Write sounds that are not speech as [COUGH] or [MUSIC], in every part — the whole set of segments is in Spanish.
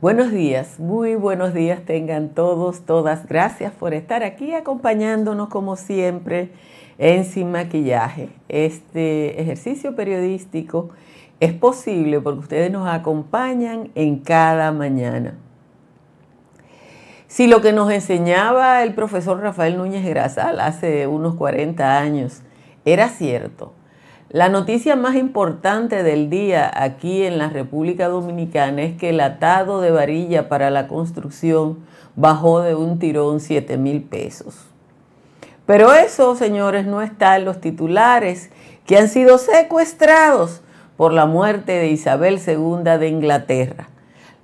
Buenos días, muy buenos días tengan todos, todas. Gracias por estar aquí acompañándonos como siempre en Sin Maquillaje. Este ejercicio periodístico es posible porque ustedes nos acompañan en cada mañana. Si lo que nos enseñaba el profesor Rafael Núñez Grasal hace unos 40 años era cierto, la noticia más importante del día aquí en la República Dominicana es que el atado de varilla para la construcción bajó de un tirón 7 mil pesos. Pero eso, señores, no está en los titulares que han sido secuestrados por la muerte de Isabel II de Inglaterra,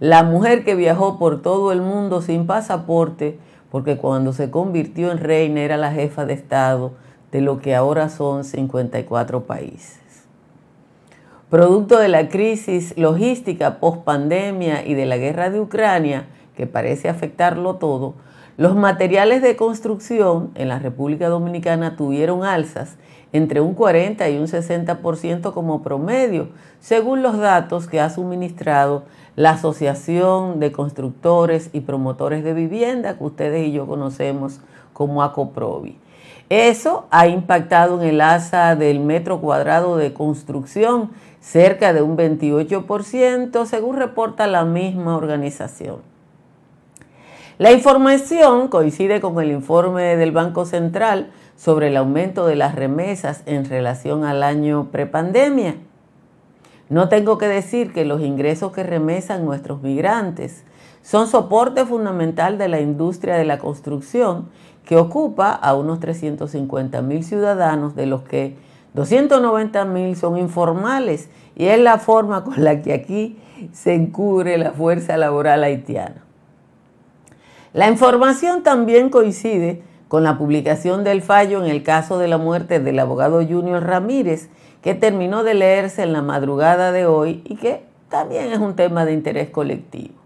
la mujer que viajó por todo el mundo sin pasaporte, porque cuando se convirtió en reina era la jefa de Estado de lo que ahora son 54 países. Producto de la crisis logística post-pandemia y de la guerra de Ucrania, que parece afectarlo todo, los materiales de construcción en la República Dominicana tuvieron alzas entre un 40 y un 60% como promedio, según los datos que ha suministrado la Asociación de Constructores y Promotores de Vivienda, que ustedes y yo conocemos como ACOPROVI. Eso ha impactado en el asa del metro cuadrado de construcción cerca de un 28%, según reporta la misma organización. La información coincide con el informe del Banco Central sobre el aumento de las remesas en relación al año prepandemia. No tengo que decir que los ingresos que remesan nuestros migrantes son soporte fundamental de la industria de la construcción que ocupa a unos 350 mil ciudadanos, de los que 290 mil son informales, y es la forma con la que aquí se encubre la fuerza laboral haitiana. La información también coincide con la publicación del fallo en el caso de la muerte del abogado Junior Ramírez, que terminó de leerse en la madrugada de hoy y que también es un tema de interés colectivo.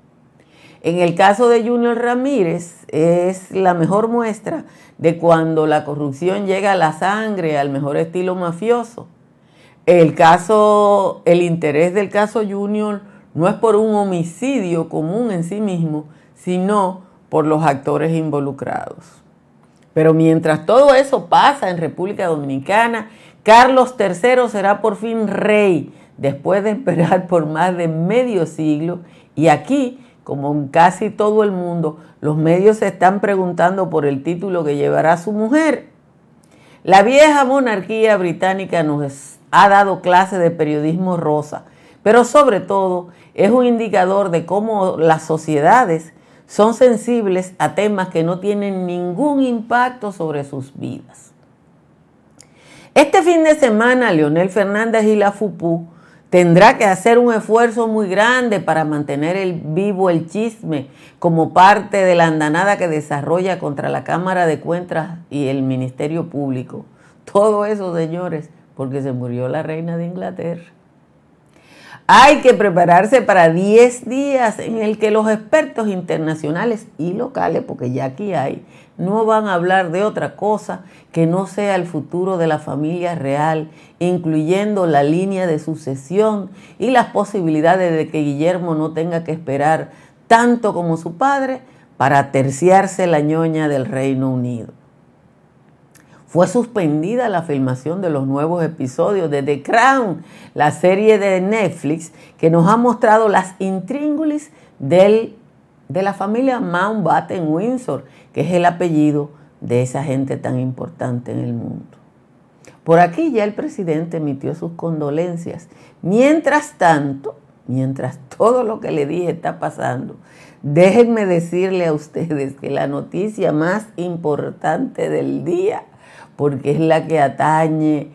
En el caso de Junior Ramírez es la mejor muestra de cuando la corrupción llega a la sangre, al mejor estilo mafioso. El caso, el interés del caso Junior no es por un homicidio común en sí mismo, sino por los actores involucrados. Pero mientras todo eso pasa en República Dominicana, Carlos III será por fin rey después de esperar por más de medio siglo y aquí como en casi todo el mundo, los medios se están preguntando por el título que llevará su mujer. La vieja monarquía británica nos ha dado clase de periodismo rosa, pero sobre todo es un indicador de cómo las sociedades son sensibles a temas que no tienen ningún impacto sobre sus vidas. Este fin de semana, Leonel Fernández y la FUPU tendrá que hacer un esfuerzo muy grande para mantener el vivo el chisme como parte de la andanada que desarrolla contra la Cámara de Cuentas y el Ministerio Público. Todo eso, señores, porque se murió la reina de Inglaterra. Hay que prepararse para 10 días en el que los expertos internacionales y locales, porque ya aquí hay, no van a hablar de otra cosa que no sea el futuro de la familia real, incluyendo la línea de sucesión y las posibilidades de que Guillermo no tenga que esperar tanto como su padre para terciarse la ñoña del Reino Unido. Fue suspendida la filmación de los nuevos episodios de The Crown, la serie de Netflix que nos ha mostrado las intríngulis del de la familia Mountbatten Windsor, que es el apellido de esa gente tan importante en el mundo. Por aquí ya el presidente emitió sus condolencias. Mientras tanto, mientras todo lo que le dije está pasando, déjenme decirle a ustedes que la noticia más importante del día, porque es la que atañe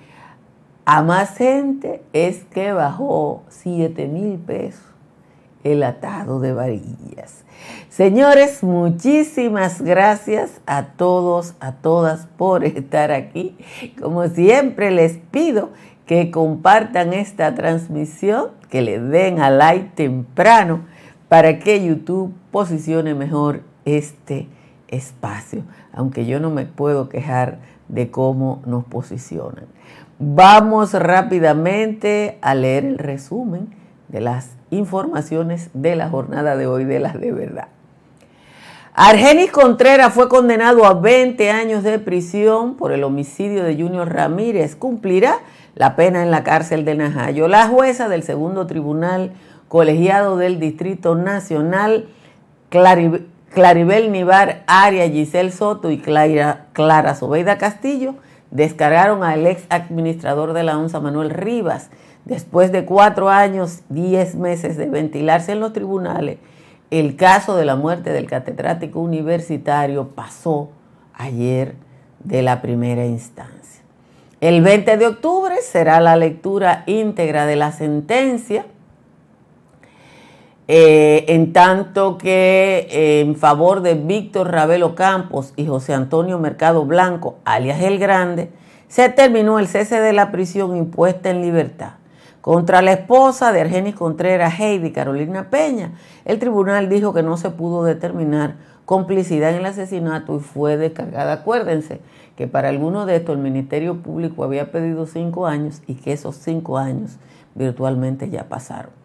a más gente, es que bajó 7 mil pesos el atado de varillas. Señores, muchísimas gracias a todos, a todas por [LAUGHS] estar aquí. Como siempre les pido que compartan esta transmisión, que le den a like temprano para que YouTube posicione mejor este espacio, aunque yo no me puedo quejar de cómo nos posicionan. Vamos rápidamente a leer el resumen de las informaciones de la jornada de hoy, de las de verdad. Argenis Contreras fue condenado a 20 años de prisión por el homicidio de Junior Ramírez. Cumplirá la pena en la cárcel de Najayo. La jueza del segundo tribunal colegiado del Distrito Nacional, Claribel Nivar, Aria Giselle Soto y Clara, Clara Castillo, descargaron al ex administrador de la ONSA, Manuel Rivas, después de cuatro años, diez meses de ventilarse en los tribunales. El caso de la muerte del catedrático universitario pasó ayer de la primera instancia. El 20 de octubre será la lectura íntegra de la sentencia eh, en tanto que eh, en favor de Víctor Ravelo Campos y José Antonio Mercado Blanco, alias El Grande, se terminó el cese de la prisión impuesta en libertad. Contra la esposa de Argenis Contreras, Heidi Carolina Peña, el tribunal dijo que no se pudo determinar complicidad en el asesinato y fue descargada. Acuérdense que para algunos de estos el Ministerio Público había pedido cinco años y que esos cinco años virtualmente ya pasaron.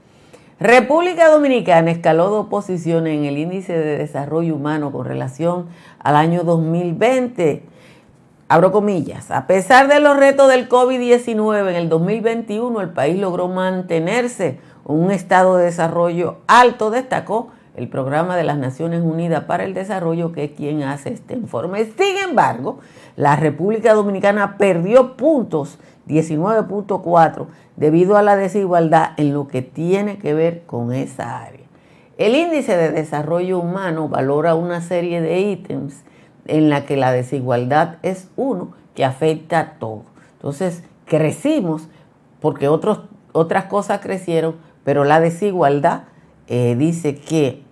República Dominicana escaló dos posiciones en el índice de desarrollo humano con relación al año 2020. Abro comillas, a pesar de los retos del COVID-19 en el 2021, el país logró mantenerse en un estado de desarrollo alto, destacó el programa de las Naciones Unidas para el Desarrollo, que es quien hace este informe. Sin embargo, la República Dominicana perdió puntos 19.4 debido a la desigualdad en lo que tiene que ver con esa área. El índice de desarrollo humano valora una serie de ítems en la que la desigualdad es uno que afecta a todo. Entonces, crecimos porque otras cosas crecieron, pero la desigualdad eh, dice que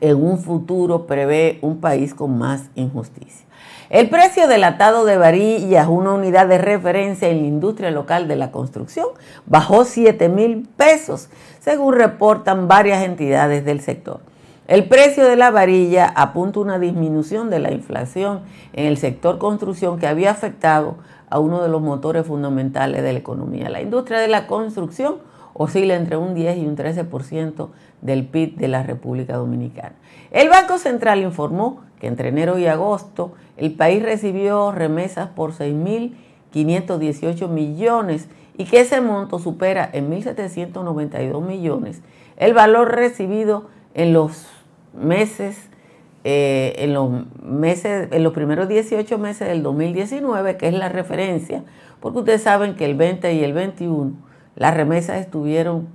en un futuro prevé un país con más injusticia. El precio del atado de varillas, una unidad de referencia en la industria local de la construcción, bajó 7 mil pesos, según reportan varias entidades del sector. El precio de la varilla apunta una disminución de la inflación en el sector construcción que había afectado a uno de los motores fundamentales de la economía. La industria de la construcción oscila entre un 10 y un 13% del PIB de la República Dominicana. El Banco Central informó que entre enero y agosto el país recibió remesas por 6.518 millones y que ese monto supera en 1.792 millones. El valor recibido en los meses, eh, en los meses, en los primeros 18 meses del 2019, que es la referencia, porque ustedes saben que el 20 y el 21 las remesas estuvieron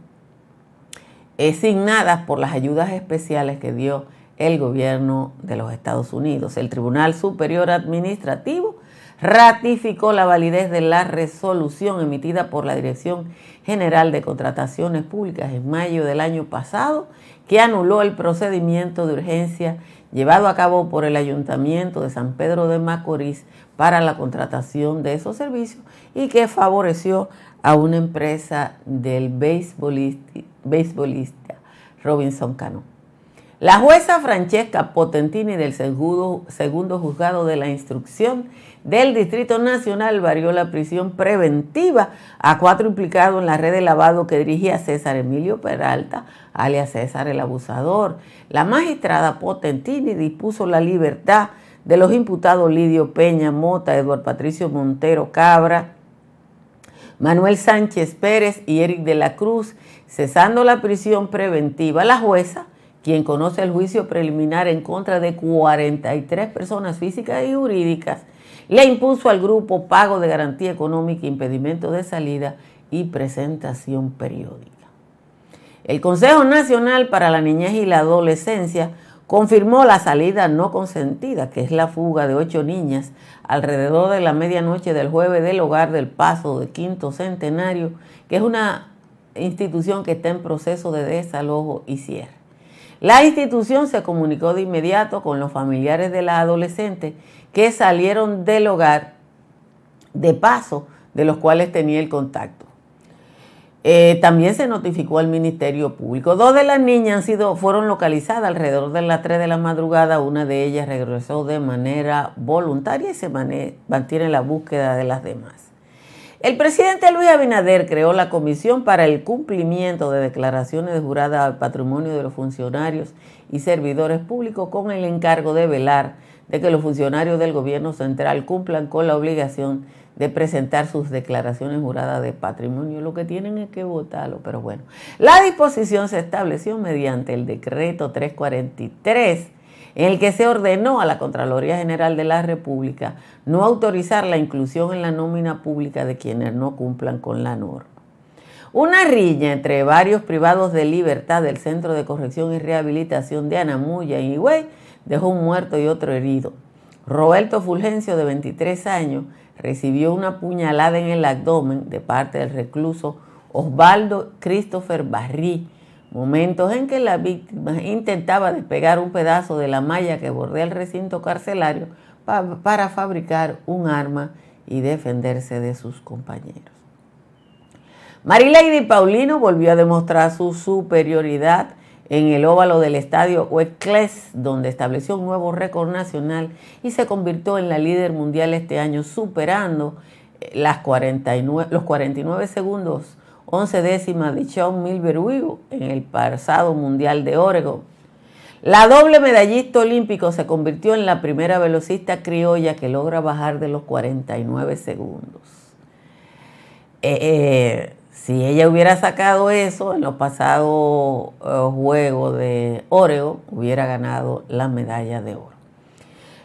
asignadas por las ayudas especiales que dio el gobierno de los Estados Unidos. El Tribunal Superior Administrativo ratificó la validez de la resolución emitida por la Dirección General de Contrataciones Públicas en mayo del año pasado, que anuló el procedimiento de urgencia llevado a cabo por el Ayuntamiento de San Pedro de Macorís para la contratación de esos servicios y que favoreció a una empresa del beisbolista, Robinson Cano. La jueza Francesca Potentini del segundo, juzgado de la instrucción del Distrito Nacional varió la prisión preventiva a cuatro implicados en la red de lavado que dirigía César Emilio Peralta, alias César el Abusador. La magistrada Potentini dispuso la libertad de los imputados Lidio Peña Mota, Eduardo Patricio Montero Cabra, Manuel Sánchez Pérez y Eric de la Cruz, cesando la prisión preventiva. La jueza quien conoce el juicio preliminar en contra de 43 personas físicas y jurídicas, le impuso al grupo pago de garantía económica, impedimento de salida y presentación periódica. El Consejo Nacional para la Niñez y la Adolescencia confirmó la salida no consentida, que es la fuga de ocho niñas alrededor de la medianoche del jueves del hogar del Paso de Quinto Centenario, que es una institución que está en proceso de desalojo y cierre. La institución se comunicó de inmediato con los familiares de la adolescente que salieron del hogar de paso de los cuales tenía el contacto. Eh, también se notificó al Ministerio Público. Dos de las niñas fueron localizadas alrededor de las 3 de la madrugada. Una de ellas regresó de manera voluntaria y se mantiene la búsqueda de las demás. El presidente Luis Abinader creó la Comisión para el Cumplimiento de Declaraciones Juradas al Patrimonio de los Funcionarios y Servidores Públicos con el encargo de velar de que los funcionarios del gobierno central cumplan con la obligación de presentar sus declaraciones juradas de patrimonio. Lo que tienen es que votarlo, pero bueno. La disposición se estableció mediante el decreto 343 en el que se ordenó a la Contraloría General de la República no autorizar la inclusión en la nómina pública de quienes no cumplan con la norma. Una riña entre varios privados de libertad del Centro de Corrección y Rehabilitación de Anamuya y Higüey dejó un muerto y otro herido. Roberto Fulgencio, de 23 años, recibió una puñalada en el abdomen de parte del recluso Osvaldo Christopher Barrí, momentos en que la víctima intentaba despegar un pedazo de la malla que bordea el recinto carcelario para fabricar un arma y defenderse de sus compañeros. Marilady Paulino volvió a demostrar su superioridad en el óvalo del estadio Westcles, donde estableció un nuevo récord nacional y se convirtió en la líder mundial este año, superando eh, las 49, los 49 segundos 11 décimas de Sean Milber en el pasado Mundial de Oregon. La doble medallista olímpico se convirtió en la primera velocista criolla que logra bajar de los 49 segundos. Eh, eh, si ella hubiera sacado eso en los pasados eh, Juegos de Oregon, hubiera ganado la medalla de oro.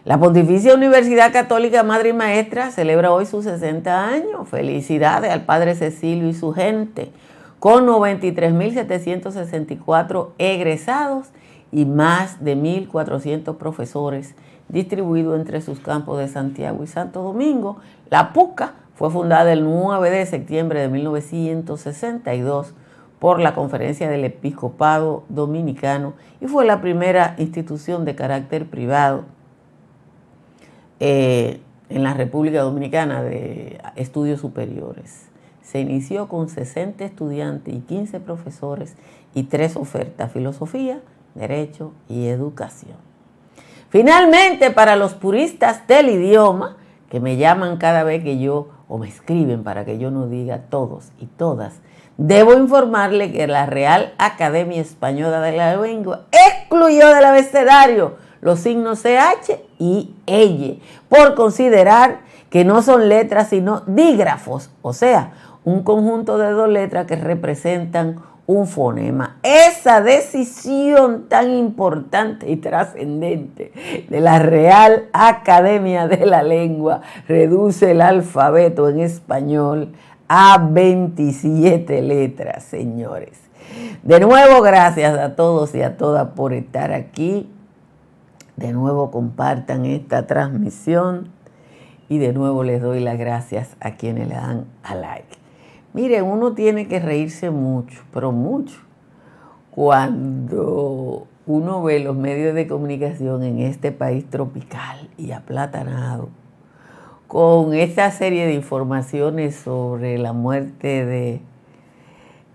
La Pontificia Universidad Católica Madre y Maestra celebra hoy sus 60 años. Felicidades al Padre Cecilio y su gente, con 93.764 egresados y más de 1.400 profesores distribuidos entre sus campos de Santiago y Santo Domingo. La PUCA fue fundada el 9 de septiembre de 1962 por la Conferencia del Episcopado Dominicano y fue la primera institución de carácter privado eh, en la República Dominicana de estudios superiores. Se inició con 60 estudiantes y 15 profesores y tres ofertas, filosofía, derecho y educación. Finalmente, para los puristas del idioma, que me llaman cada vez que yo, o me escriben para que yo no diga todos y todas, debo informarle que la Real Academia Española de la Lengua excluyó del abecedario los signos CH y EY, por considerar que no son letras sino dígrafos, o sea, un conjunto de dos letras que representan un fonema. Esa decisión tan importante y trascendente de la Real Academia de la Lengua reduce el alfabeto en español a 27 letras, señores. De nuevo, gracias a todos y a todas por estar aquí. De nuevo compartan esta transmisión y de nuevo les doy las gracias a quienes le dan a like. Miren, uno tiene que reírse mucho, pero mucho, cuando uno ve los medios de comunicación en este país tropical y aplatanado, con esta serie de informaciones sobre la muerte de,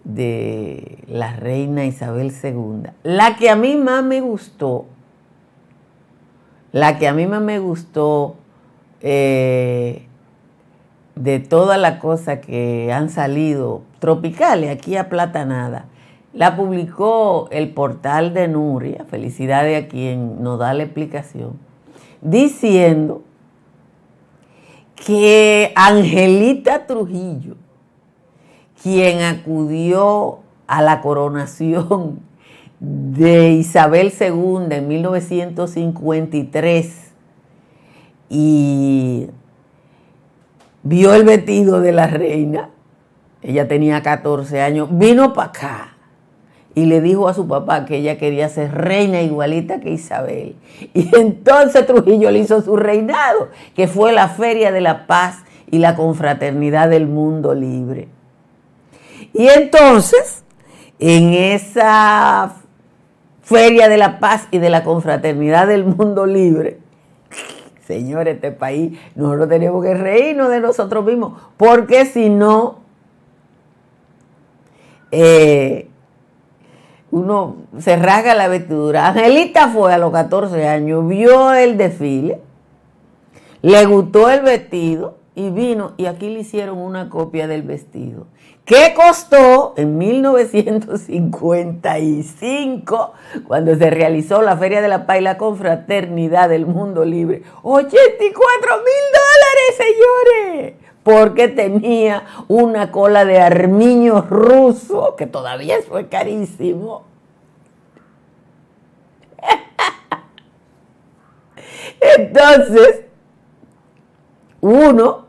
de la reina Isabel II. La que a mí más me gustó la que a mí más me gustó eh, de todas las cosas que han salido tropicales, aquí a Platanada, la publicó el portal de Nuria, felicidades a quien nos da la explicación, diciendo que Angelita Trujillo, quien acudió a la coronación de Isabel II en 1953 y vio el vestido de la reina, ella tenía 14 años, vino para acá y le dijo a su papá que ella quería ser reina igualita que Isabel. Y [LAUGHS] entonces Trujillo le hizo su reinado, que fue la Feria de la Paz y la Confraternidad del Mundo Libre. Y entonces, en esa Feria de la Paz y de la Confraternidad del Mundo Libre. Señores, este país, nosotros tenemos que reírnos de nosotros mismos, porque si no, eh, uno se rasga la vestidura. Angelita fue a los 14 años, vio el desfile, le gustó el vestido y vino y aquí le hicieron una copia del vestido. ¿Qué costó en 1955, cuando se realizó la Feria de la Paz y la Confraternidad del Mundo Libre? 84 mil dólares, señores porque tenía una cola de armiño ruso, que todavía fue carísimo. [LAUGHS] Entonces, uno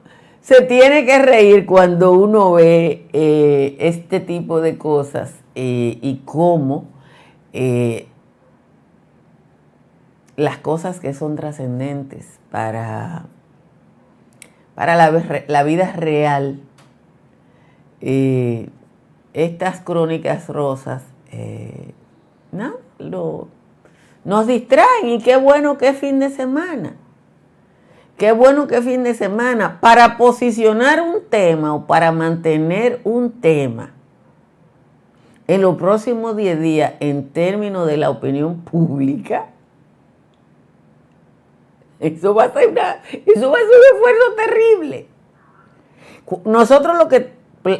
se tiene que reír cuando uno ve eh, este tipo de cosas eh, y cómo eh, las cosas que son trascendentes para para la, vida real, estas crónicas rosas, ¿no? nos distraen y qué bueno que fin de semana. Qué bueno que fin de semana. Para posicionar un tema o para mantener un tema en los próximos 10 días en términos de la opinión pública, eso va a ser, una, eso va a ser un esfuerzo terrible. Nosotros lo que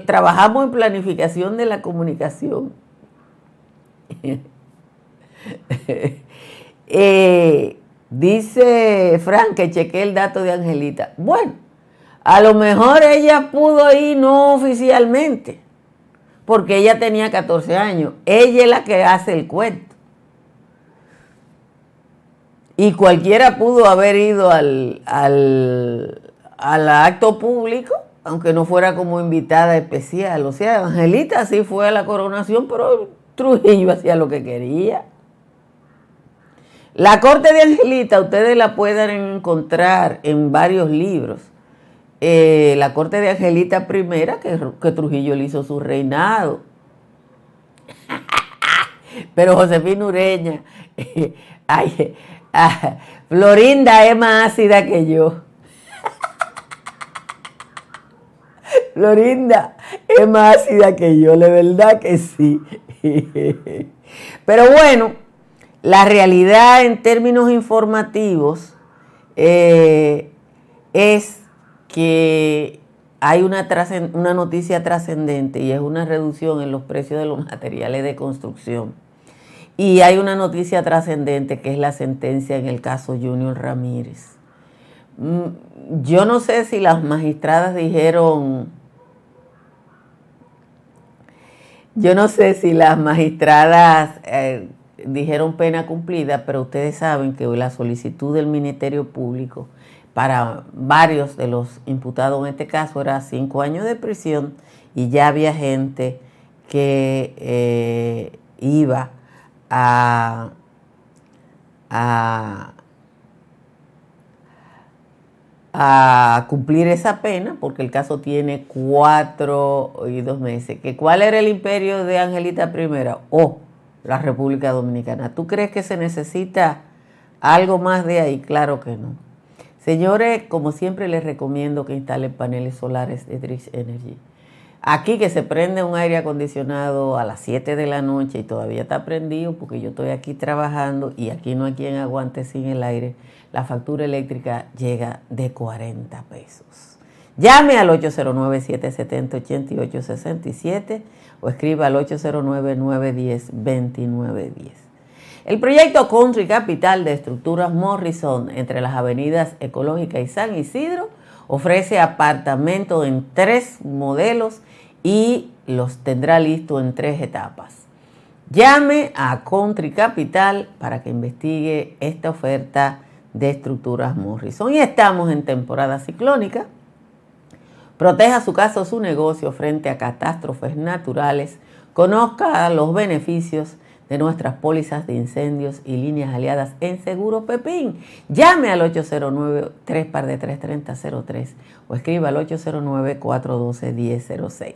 trabajamos en planificación de la comunicación, [LAUGHS] eh, dice Frank que chequé el dato de Angelita. Bueno, a lo mejor ella pudo ir no oficialmente, porque ella tenía 14 años. Ella es la que hace el cuento. Y cualquiera pudo haber ido al, al, acto público, aunque no fuera como invitada especial. O sea, Angelita sí fue a la coronación, pero Trujillo hacía lo que quería. La corte de Angelita, ustedes la pueden encontrar en varios libros. Eh, la corte de Angelita primera, que, Trujillo le hizo su reinado. [LAUGHS] Pero Josefina Ureña, [LAUGHS] ay, Florinda es más ácida que yo. [LAUGHS] Florinda es más ácida que yo, de verdad que sí. Pero bueno, la realidad en términos informativos eh, es que hay una, noticia trascendente y es una reducción en los precios de los [LAUGHS] materiales de construcción y hay una noticia trascendente que es la sentencia en el caso Junior Ramírez. Mm, yo no sé si las magistradas dijeron, yo no sé si las magistradas eh, dijeron pena cumplida, pero ustedes saben que la solicitud del Ministerio Público para varios de los imputados en este caso era cinco años de prisión y ya había gente que eh, iba a, cumplir esa pena, porque el caso tiene cuatro y dos meses. ¿Que ¿Cuál era el imperio de Angelita I? O la República Dominicana. ¿Tú crees que se necesita algo más de ahí? Claro que no. Señores, como siempre les recomiendo que instalen paneles solares de Drix Energy. Aquí que se prende un aire acondicionado a las 7 de la noche y todavía está prendido porque yo estoy aquí trabajando y aquí no hay quien aguante sin el aire, la factura eléctrica llega de 40 pesos. Llame al 809-770-8867 o escriba al 809-910-2910. El proyecto Country Capital de Estructuras Morrison entre las avenidas Ecológica y San Isidro ofrece apartamentos en tres modelos y los tendrá listo en tres etapas. Llame a Country Capital para que investigue esta oferta de estructuras Morrison. Y estamos en temporada ciclónica. Proteja su casa o su negocio frente a catástrofes naturales. Conozca los beneficios de nuestras pólizas de incendios y líneas aliadas en Seguro Pepín. Llame al 809 3 de 33003 o escriba al 809 412 1006.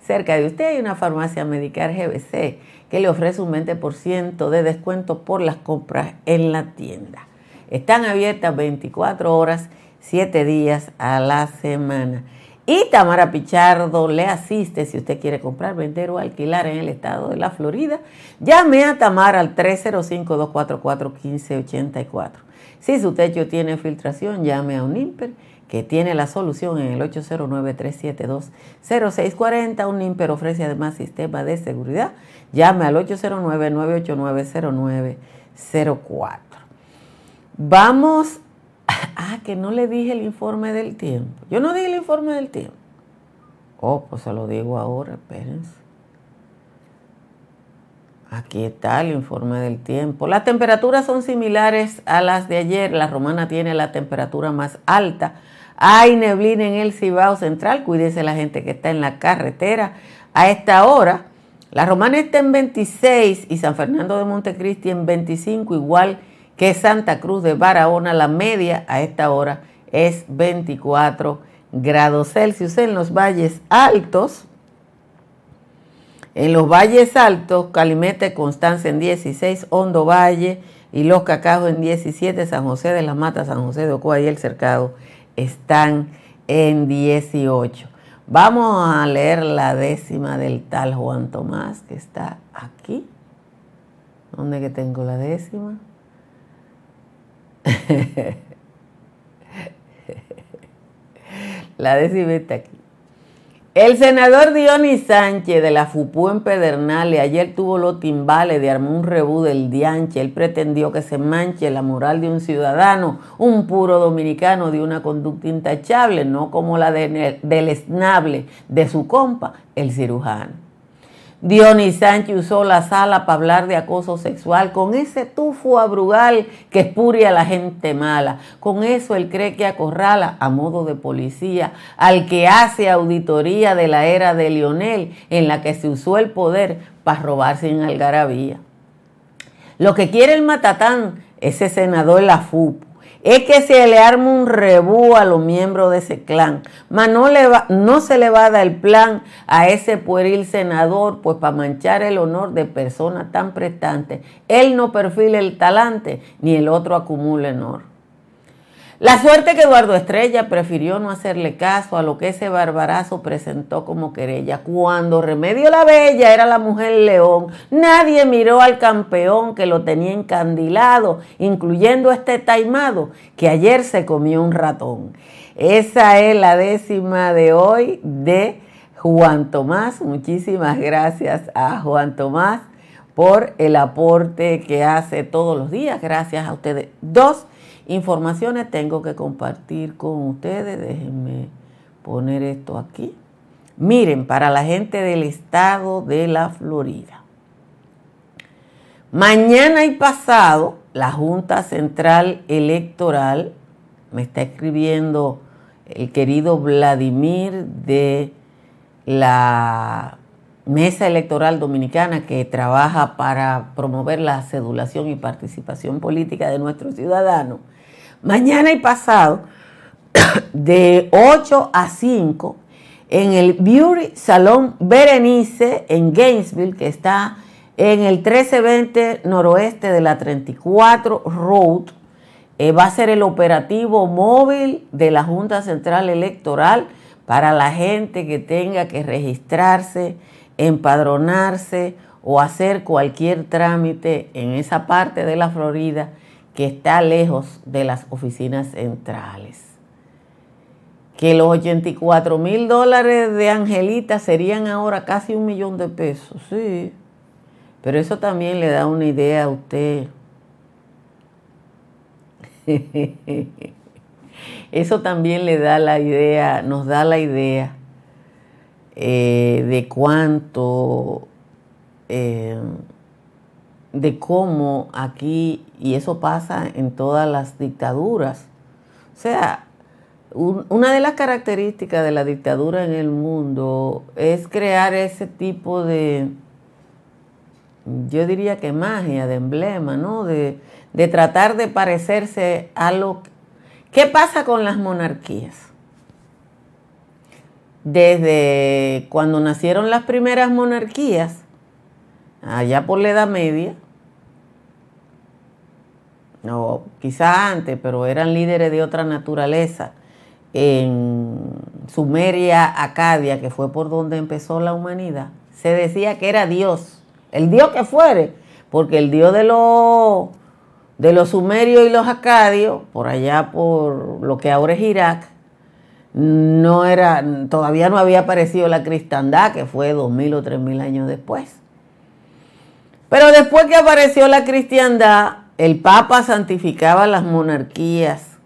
Cerca de usted hay una farmacia Medicar GBC que le ofrece un 20% de descuento por las compras en la tienda. Están abiertas 24 horas, 7 días a la semana. Y Tamara Pichardo le asiste si usted quiere comprar, vender o alquilar en el estado de la Florida. Llame a Tamara al 305-244-1584. Si su techo tiene filtración, llame a un IMPER que tiene la solución en el 809-372-0640. Un IMPER ofrece además sistema de seguridad. Llame al 809-989-0904. Vamos, [LAUGHS] ah, que no le dije el informe del tiempo. Yo no dije el informe del tiempo. Oh, pues se lo digo ahora, espérense. Aquí está el informe del tiempo. Las temperaturas son similares a las de ayer. La romana tiene la temperatura más alta. Hay neblina en el Cibao Central. Cuídese la gente que está en la carretera. A esta hora, la romana está en 26 y San Fernando de Montecristi en 25, igual que Santa Cruz de Barahona, la media a esta hora es 24 grados Celsius. En los valles altos, en los valles altos, Calimete, Constanza en 16, Hondo Valle y Los Cacajos en 17, San José de las Matas, San José de Ocoa y El Cercado están en 18. Vamos a leer la décima del tal Juan Tomás que está aquí. ¿Dónde que tengo la décima? [LAUGHS] La décima está aquí. El senador Dionis Sánchez de la FUPU en Pedernales ayer tuvo los timbales de armar un rebú del dianche. Él pretendió que se manche la moral de un ciudadano, un puro dominicano de una conducta intachable, no como la del esnable de su compa, el cirujano. Dionis Sánchez usó la sala para hablar de acoso sexual con ese tufo abrugal que espuria a la gente mala. Con eso él cree que acorrala a modo de policía al que hace auditoría de la era de Lionel en la que se usó el poder para robarse en algarabía. Lo que quiere el matatán, ese senador la FUP, es que se le arma un rebú a los miembros de ese clan. Mas no, se le va a dar el plan a ese pueril senador, pues para manchar el honor de personas tan prestantes, él no perfila el talante, ni el otro acumula honor. La suerte que Eduardo Estrella prefirió no hacerle caso a lo que ese barbarazo presentó como querella. Cuando Remedio la Bella era la mujer león, nadie miró al campeón que lo tenía encandilado, incluyendo este taimado que ayer se comió un ratón. Esa es la décima de hoy de Juan Tomás. Muchísimas gracias a Juan Tomás por el aporte que hace todos los días. Gracias a ustedes dos informaciones tengo que compartir con ustedes. Déjenme poner esto aquí. Miren, para la gente del estado de la Florida. Mañana y pasado, la Junta Central Electoral, me está escribiendo el querido Vladimir de la Mesa Electoral Dominicana que trabaja para promover la cedulación y participación política de nuestros ciudadanos mañana y pasado, [COUGHS] de 8 a 5, en el Beauty Salón Berenice en Gainesville, que está en el 1320 noroeste de la 34 Road. Eh, va a ser el operativo móvil de la Junta Central Electoral para la gente que tenga que registrarse, empadronarse o hacer cualquier trámite en esa parte de la Florida que está lejos de las oficinas centrales. Que los 84 mil dólares de Angelita serían ahora casi un millón de pesos, sí. Pero eso también le da una idea a usted. [LAUGHS] Eso también le da la idea, nos da la idea eh, de cuánto eh, de cómo aquí, y eso pasa en todas las dictaduras, o sea, una de las características de la dictadura en el mundo es crear ese tipo de, yo diría que magia, de emblema, ¿no? De, de tratar de parecerse a lo... ¿Qué pasa con las monarquías? Desde cuando nacieron las primeras monarquías, allá por la Edad Media, no, quizá antes, pero eran líderes de otra naturaleza. En Sumeria, Acadia, que fue por donde empezó la humanidad, se decía que era Dios, el Dios que fuere, porque el Dios de los de los sumerios y los acadios, por allá por lo que ahora es Irak, no era, todavía no había aparecido la cristiandad, que fue dos mil o tres mil años después. Pero después que apareció la cristiandad, el Papa santificaba las monarquías.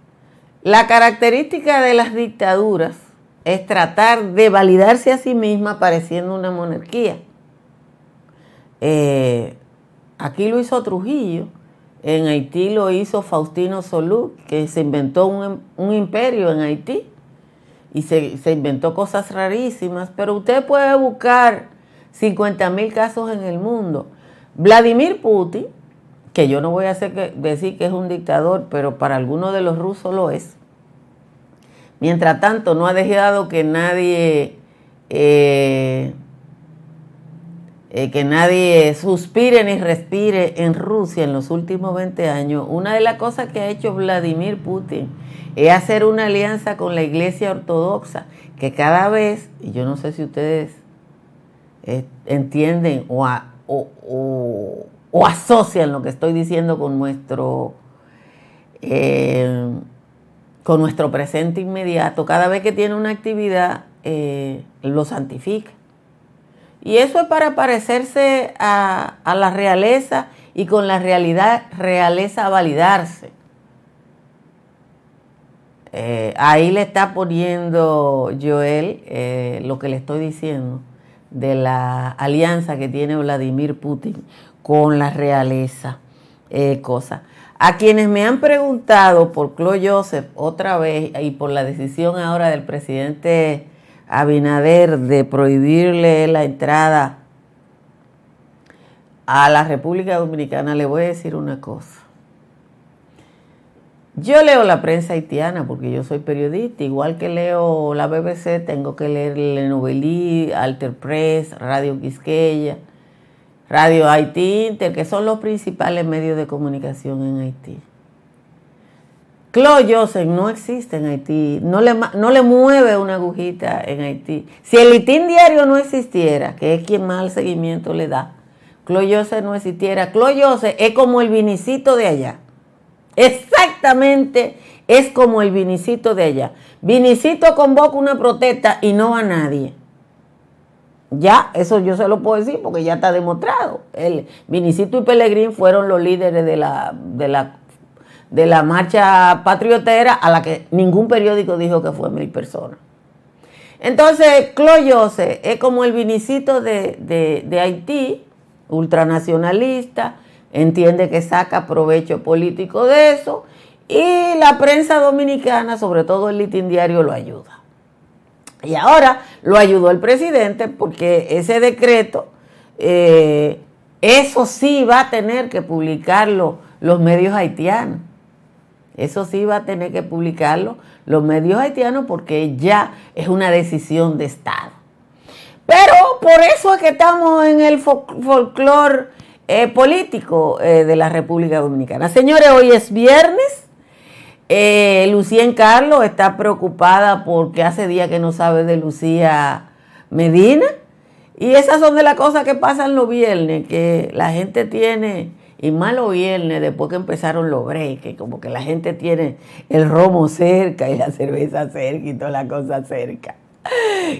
La característica de las dictaduras es tratar de validarse a sí misma pareciendo una monarquía. Eh, aquí lo hizo Trujillo, en Haití lo hizo Faustino Solú, que se inventó un, imperio en Haití y se, se, inventó cosas rarísimas, pero usted puede buscar 50 mil casos en el mundo. Vladimir Putin, que yo no voy a hacer decir que es un dictador, pero para algunos de los rusos lo es. Mientras tanto, no ha dejado que nadie eh, eh, que nadie suspire ni respire en Rusia en los últimos 20 años, una de las cosas que ha hecho Vladimir Putin es hacer una alianza con la Iglesia Ortodoxa, que cada vez, y yo no sé si ustedes eh, entienden o, o, asocian lo que estoy diciendo con nuestro, eh, con nuestro presente inmediato, cada vez que tiene una actividad, lo santifica. Y eso es para parecerse a, la realeza y con la realidad realeza validarse. Eh, ahí le está poniendo Joel eh, lo que le estoy diciendo de la alianza que tiene Vladimir Putin con la realeza. Eh, cosa. A quienes me han preguntado por Chloe Joseph otra vez y por la decisión ahora del presidente Abinader de prohibirle la entrada a la República Dominicana, le voy a decir una cosa. Yo leo la prensa haitiana porque yo soy periodista, igual que leo la BBC, tengo que leer Le Novelí, Alter Press, Radio Quisqueya, Radio Haití Inter, que son los principales medios de comunicación en Haití. Chloe Joseph no existe en Haití, no le, no le mueve una agujita en Haití. Si el litín diario no existiera, que es quien más seguimiento le da, Chloe Joseph no existiera. Chloe Joseph es como el vinicito de allá. Exactamente es como el vinicito de allá. Vinicito convoca una protesta y no a nadie. Ya, eso yo se lo puedo decir porque ya está demostrado. El Vinicito y Pelegrín fueron los líderes de la, de la de la marcha patriotera a la que ningún periódico dijo que fue mil personas. Entonces, Cloyose es como el vinicito de, de Haití, ultranacionalista, entiende que saca provecho político de eso y la prensa dominicana, sobre todo el litín diario, lo ayuda. Y ahora lo ayudó el presidente porque ese decreto, eh, eso sí va a tener que publicarlo los medios haitianos. Eso sí va a tener que publicarlo los medios haitianos porque ya es una decisión de Estado. Pero por eso es que estamos en el folclore eh, político eh, de la República Dominicana. Señores, hoy es viernes. Eh, Lucía Carlos está preocupada porque hace días que no sabe de Lucía Medina. Y esas son de las cosas que pasan los viernes, que la gente tiene y malo viernes, después que empezaron los breaks, como que la gente tiene el romo cerca y la cerveza cerca y toda la cosa cerca.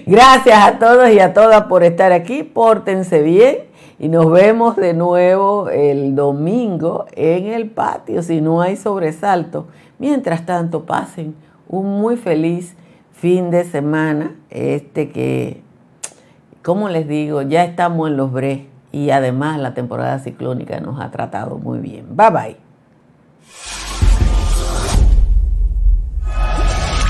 Gracias a todos y a todas por estar aquí. Pórtense bien y nos vemos de nuevo el domingo en el patio si no hay sobresalto. Mientras tanto, pasen un muy feliz fin de semana. Este que, como les digo, ya estamos en los breaks y además la temporada ciclónica nos ha tratado muy bien. Bye bye.